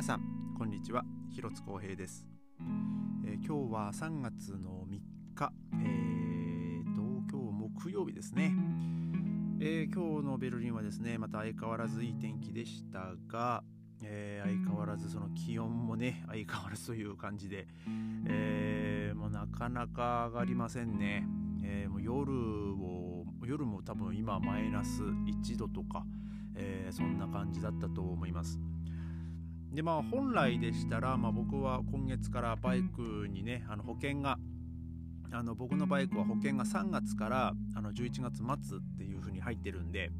皆さんこんにちは。広津光平です、えー、今日は3月の3日。えーと今日木曜日ですね、えー、今日のベルリンはですねまた相変わらずいい天気でしたが、えー、相変わらずその気温もね相変わらずという感じで、えー、もうなかなか上がりませんね、えー、もう夜を夜も多分今マイナス1度とか、えー、そんな感じだったと思います。でまあ本来でしたら、まあ、僕は今月からバイクにねあの保険があの僕のバイクは保険が3月からあの11月末っていう風に入ってるんで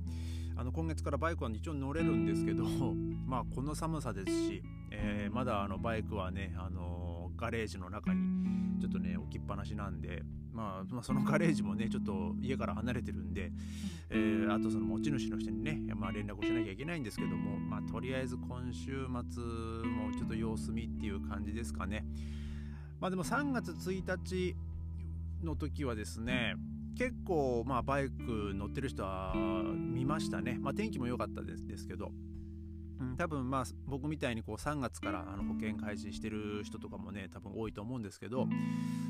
あの今月からバイクは一応乗れるんですけど まあこの寒さですし、えー、まだあのバイクはね、あのガレージの中にちょっとね置きっぱなしなんで、まあ、まあ、そのガレージもねちょっと家から離れてるんで、えー、あとその持ち主の人にね、まあ、連絡をしなきゃいけないんですけども、まあ、とりあえず今週末もちょっと様子見っていう感じですかね。まあでも3月1日の時はですね結構まあバイク乗ってる人は見ましたね。まあ、天気も良かったですですけど。多分まあ僕みたいにこう3月からあの保険開始してる人とかもね多分多いと思うんですけど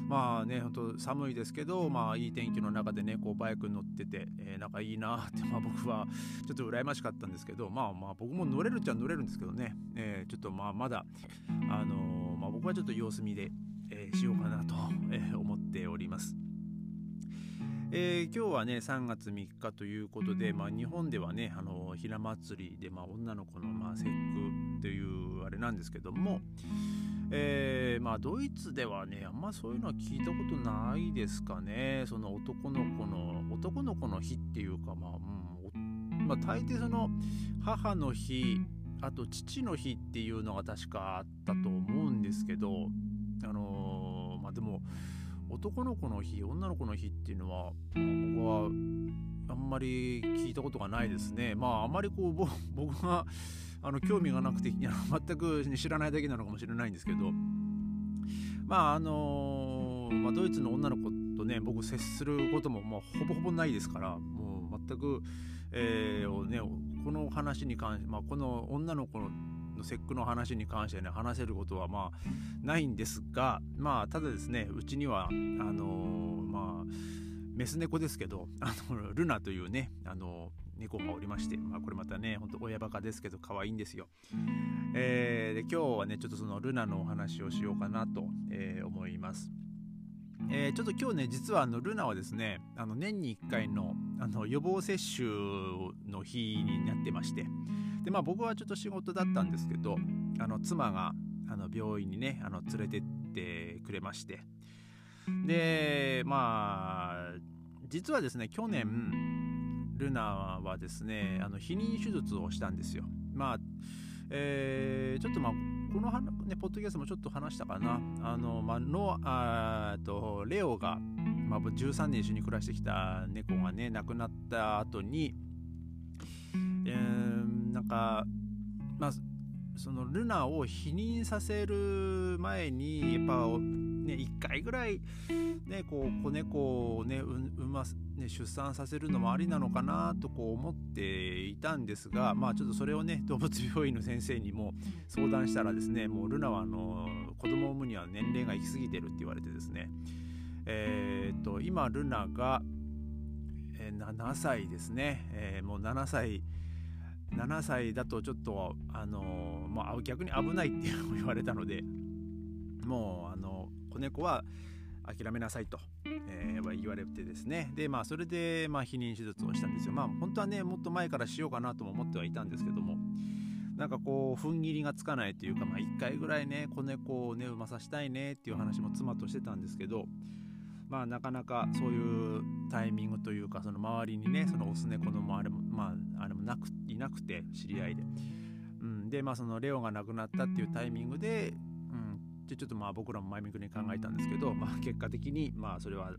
まあね本当寒いですけどまあいい天気の中でねこうバイクに乗ってて、えー、仲いいなってまあ僕はちょっと羨ましかったんですけどまあまあ僕も乗れるっちゃ乗れるんですけどね、えー、ちょっとまあまだあのー、まあ僕はちょっと様子見で、え、しようかなと、え思っております。えー、今日はね3月3日ということで、まあ、日本ではねあのひな祭りで、まあ、女の子の、まあ、節句というあれなんですけども、えー、まあ、ドイツではねあんまそういうのは聞いたことないですかね。その男の子の男の子の日っていうかまあ、うんまあ、大抵その母の日あと父の日っていうのが確かあったと思うんですけどあのー、まあでも男の子の日女の子の日っていうのは、僕はあんまり聞いたことがないですね。まああまりこう 僕があの興味がなくて全く知らないだけなのかもしれないんですけど。まああの、まあ、ドイツの女の子とね僕接することも、まあ、ほぼほぼないですからもう全く、えーね、この話に関して、まあ、この女の子のの節句の話に関してね話せることはまあないんですがまあただですねうちにはあの、まあメス猫ですけどあのルナというねあの猫がおりまして、まあ、これまたねほんと親バカですけど可愛いんですよ、えー、で今日はねちょっとそのルナのお話をしようかなと、えー、思います。えー、ちょっと今日ね実はあのルナはですねあの年に1回のあの予防接種の日になってましてでまあ僕はちょっと仕事だったんですけどあの妻があの病院にねあの連れてってくれましてでまあ実はですね去年ルナはですねあの避妊手術をしたんですよまあえー、ちょっとまあこのね、ポッドキャストもちょっと話したかな。あの、まあ、の、あと、レオが、まあ、13年一緒に暮らしてきた猫がね、亡くなった後に、えー、か、まあ、そのルナを否認させる前にやっぱね1回ぐらいねこう子猫をね産まね出産させるのもありなのかなとこう思っていたんですがまあちょっとそれをね動物病院の先生にも相談したらですねもうルナはあの子供を産むには年齢が行き過ぎてるって言われてですね。えー、っと今ルナが、えー、7歳ですね、えー、もう7歳7歳だとちょっとあのまあ、逆に危ないっていうのを言われたのでもうあの子猫は諦めなさいと、えー、言われてですね。でまあそれで、まあ、避妊手術をしたんですよ。まあ本当はねもっと前からしようかなとも思ってはいたんですけどもなんかこう踏ん切りがつかないというかまあ1回ぐらいね子猫をね産まさせたいねっていう話も妻としてたんですけどまあなかなかそういうタイミングというかその周りにねそのオス猫のあれもまああれもなくいなくて知り合いで、うん、でまあそのレオが亡くなったっていうタイミングで、うん、でちょっとまあ僕らも前向きに考えたんですけど、まあ、結果的にまあそれは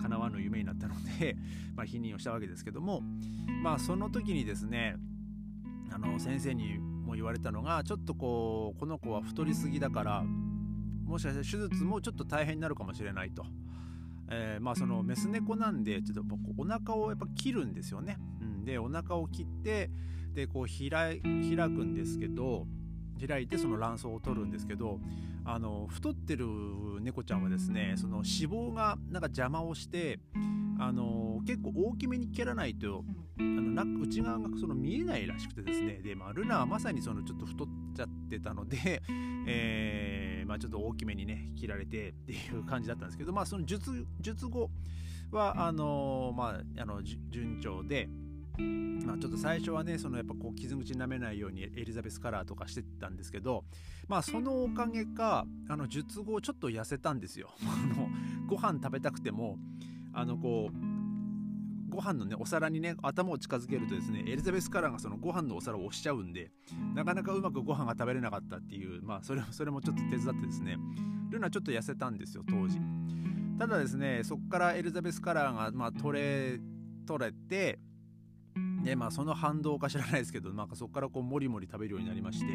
叶わぬ夢になったので まあ否認をしたわけですけどもまあその時にですねあの先生にも言われたのがちょっとこうこの子は太りすぎだからもしかしたら手術もちょっと大変になるかもしれないと。えー、まあそのメス猫なんでちょっとお腹をやっぱ切るんですよね。うん、でお腹を切ってでこう開開くんですけど開いてその卵巣を取るんですけどあの太ってる猫ちゃんはですねその脂肪がなんか邪魔をしてあの結構大きめに蹴らないとあの内側がその見えないらしくてですねで、まあ、ルナはまさにそのちょっと太っちゃってたので、えーまあ、ちょっと大きめにね切られてっていう感じだったんですけど、まあ、その術術後はあのまあ、あの順調で。まあ、ちょっと最初はねそのやっぱこう傷口舐めないようにエリザベスカラーとかしてたんですけどまあそのおかげかあの術後ちょっと痩せたんですよ ご飯食べたくてもあのこうご飯のねお皿にね頭を近づけるとですねエリザベスカラーがそのご飯のお皿を押しちゃうんでなかなかうまくご飯が食べれなかったっていうまあそれそれもちょっと手伝ってですねルナちょっと痩せたんですよ当時。ただですねそこからエリザベスカラーがまあ取れ取れてでまあその反動か知らないですけど、まあ、そこからこうもりもり食べるようになりまして。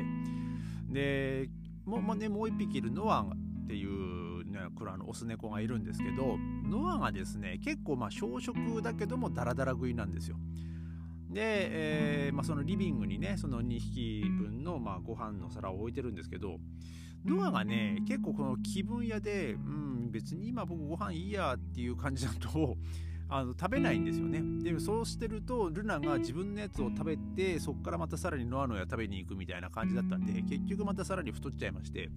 でもう,、ね、もう一匹いるノアっていう、ね、クラのオス猫がいるんですけどノアがですね結構まあ小食だけどもダラダラ食いなんですよ。で、えーまあ、そのリビングにねその2匹分の、まあ、ご飯の皿を置いてるんですけどノアがね結構この気分屋で、うん、別に今僕ご飯いいやっていう感じだと あの食べないんですよねでそうしてるとルナが自分のやつを食べてそこからまたさらにノアのや食べに行くみたいな感じだったんで結局またさらに太っちゃいまして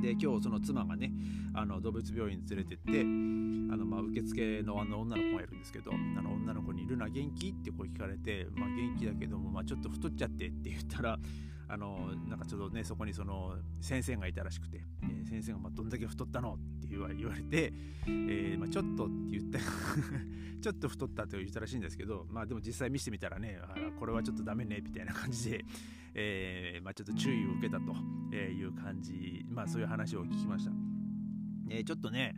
で今日その妻がねあの動物病院に連れてってあの、まあ、受付のあの女の子がいるんですけどあの女の子に「ルナ元気?」ってこう聞かれて「まあ、元気だけども、まあ、ちょっと太っちゃって」って言ったらあのなんかちょっとねそこにその先生がいたらしくて、えー、先生がまどんだけ太ったのって言われて、えー、まあ、ちょっとって言って ちょっと太ったと言ったらしいんですけどまあでも実際見せてみたらねこれはちょっとダメねみたいな感じで、えー、まあ、ちょっと注意を受けたという感じまあそういう話を聞きました。えちょっとね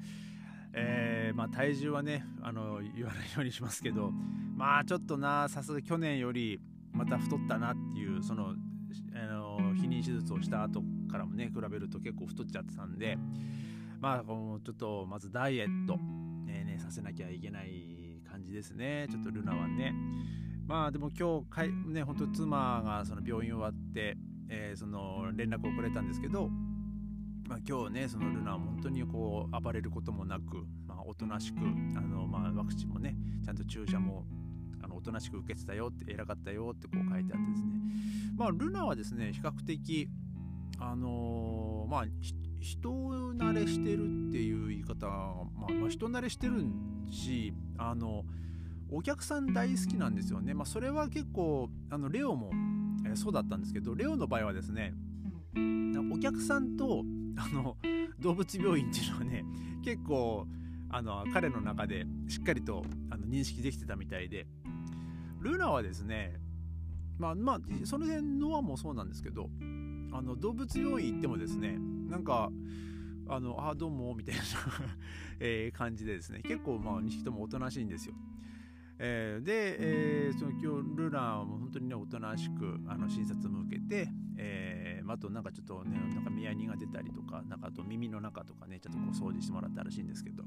えー、まあ、体重はねあの言わないようにしますけどまあちょっとなさすが去年よりまた太ったなっていうそのあの避妊手術をした後からもね比べると結構太っちゃってたんでまあこのちょっとまずダイエット、え、ね、させなきゃいけない感じですね。ちょっとルナはね。まあでも今日かいね本当妻がその病院終わって、えー、その連絡をくれたんですけどまあ、今日ねそのルナは本当にこう暴れることもなく、まあ、おとなしくあの、まあ、ワクチンもねちゃんと注射もおとなしく受けてたよって偉かったよってこう書いてあってですね。まあルナはですね比較的あのー、まあ人慣れしてるっていう言い方まあ、まあ、人慣れしてるしあのお客さん大好きなんですよね。まあそれは結構あのレオも、えー、そうだったんですけどレオの場合はですねお客さんとあの動物病院っていうのはね結構あの彼の中でしっかりとあの認識できてたみたいでルナはですねまあまあその辺ノアもそうなんですけどあの動物病院行ってもですねなんかあのあどうもみたいな 感じでですね結構まあ2匹ともおとなしいんですよ。えー、で、えー、その今日ルナは本当にねおとなしくあの診察も受けて、えー、あとなんかちょっとねなんか見合いが出たりとかなんかあと耳の中とかねちょっとこう掃除してもらったらしいんですけど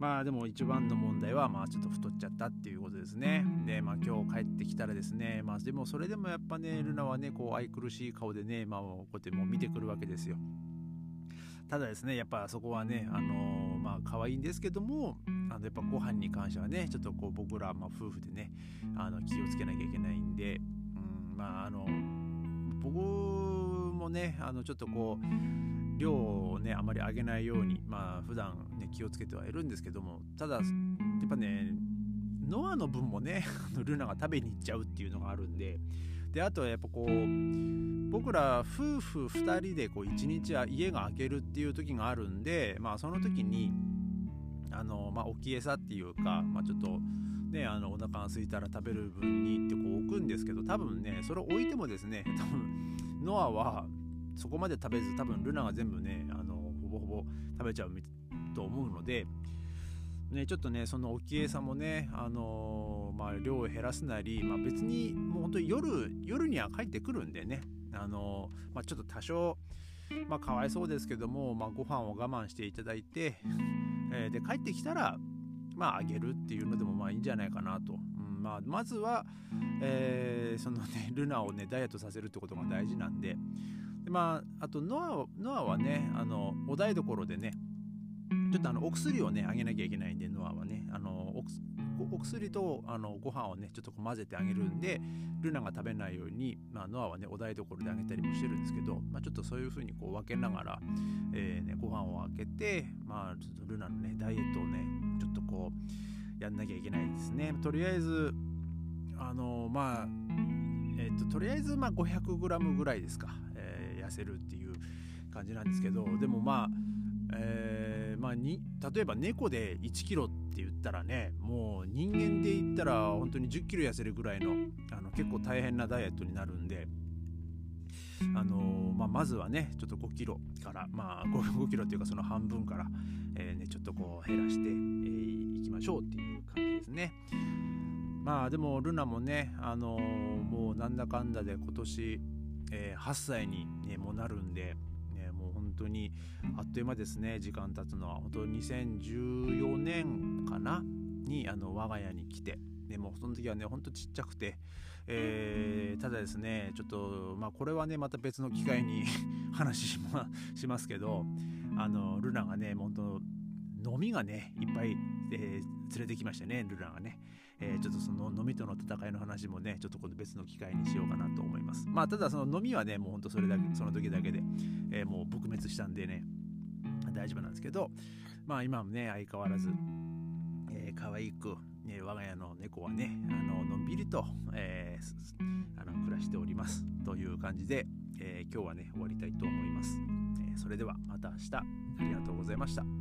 まあでも一番の問題はまあちょっと太っちゃったっていうことですね。で、まあ今日帰ってきたらですね、まあでもそれでもやっぱね、ルナはね、こう愛くるしい顔でね、まあこうやってもう見てくるわけですよ。ただですね、やっぱそこはね、あのー、まあ可愛いんですけども、あのやっぱご飯に関してはね、ちょっとこう僕ら、まあ、夫婦でね、あの気をつけなきゃいけないんで、うん、まああの、僕もね、あのちょっとこう、量をね、あまり上げないように、まあ普段気をつけてはいるんですけどもただやっぱねノアの分もね ルナが食べに行っちゃうっていうのがあるんでであとはやっぱこう僕ら夫婦2人でこう1日は家が開けるっていう時があるんでまあその時にあのまあ置き餌っていうか、まあ、ちょっとねあのお腹が空いたら食べる分にってこう置くんですけど多分ねそれを置いてもですね 多分ノアはそこまで食べず多分ルナが全部ねあのほぼほぼ食べちゃうと思うので、ね、ちょっとねその沖江さんもね、あのー、まあ、量を減らすなり、まあ、別にもう本当に夜夜には帰ってくるんでね、あのー、まあ、ちょっと多少、まあ、かわいそうですけども、まあ、ご飯を我慢していただいて、えー、で帰ってきたらまああげるっていうのでもまあいいんじゃないかなと、うんまあ、まずは、えー、そのね ルナをねダイエットさせるってことが大事なんで。でまああとノアノアはねあのお台所でねちょっとあのお薬をねあげなきゃいけないんでノアはねあのお薬とあのご飯をねちょっと混ぜてあげるんでルナが食べないように、まあ、ノアはねお台所であげたりもしてるんですけど、まあ、ちょっとそういう風にこう分けながら、えーね、ご飯をあげて、まあ、ちょっとルナのねダイエットをねちょっとこうやんなきゃいけないですね。とりあえずあのまあえっ、ととりあえずまあ 500g ぐらいですか、えー、痩せるっていう感じなんですけどでもまあえー、まあに例えば猫で1キロって言ったらねもう人間で言ったら本当に10キロ痩せるぐらいのあの結構大変なダイエットになるんで。あのー、まあ、まずはねちょっと5キロから、まあ5、5, キロっていうかその半分から、えーね、ちょっとこう減らしてい、えー、きましょうっていう感じですね。まあでもルナもね、あの、もうなんだかんだで今年、え、8歳に、ね、もなるんで、当にあっという間ですね。時間経つのは。本当2014年かなにあの我が家に来て。でもその時はねほんとちっちゃくて、えー、ただですねちょっとまあこれはねまた別の機会に 話し,、ま、しますけどあのルナがね本当飲みがねいっぱい、えー、連れてきましたねルナがね。えー、ちょっとその飲みとの戦いの話もねちょっと別の機会にしようかなと思います。まあただその飲みはねもうほんとそれだけその時だけで、えー、もう撲滅したんでね大丈夫なんですけどまあ今もね相変わらず、えー、可愛く、えー、我が家の猫はねあののんびりと、えー、あの暮らしております。という感じで、えー、今日はね終わりたいと思います、えー、それではまた明日。ありがとうございました。